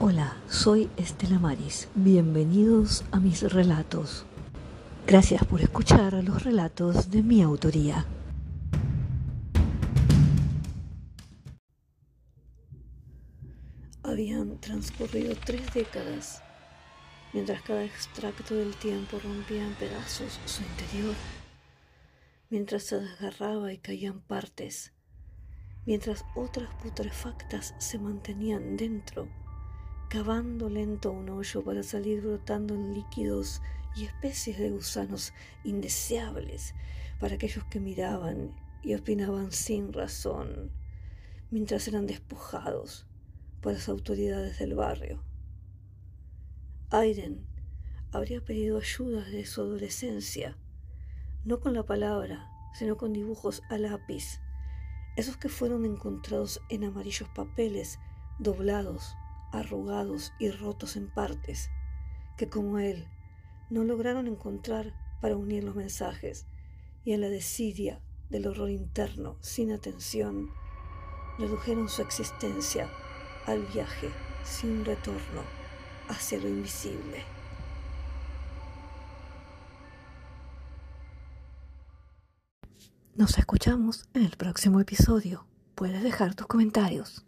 Hola, soy Estela Maris. Bienvenidos a mis relatos. Gracias por escuchar los relatos de mi autoría. Habían transcurrido tres décadas, mientras cada extracto del tiempo rompía en pedazos su interior, mientras se desgarraba y caían partes, mientras otras putrefactas se mantenían dentro cavando lento un hoyo para salir brotando en líquidos y especies de gusanos indeseables para aquellos que miraban y opinaban sin razón, mientras eran despojados por las autoridades del barrio. Aiden habría pedido ayuda de su adolescencia, no con la palabra, sino con dibujos a lápiz, esos que fueron encontrados en amarillos papeles doblados arrugados y rotos en partes, que como él no lograron encontrar para unir los mensajes, y en la desidia del horror interno sin atención, redujeron su existencia al viaje sin retorno hacia lo invisible. Nos escuchamos en el próximo episodio. Puedes dejar tus comentarios.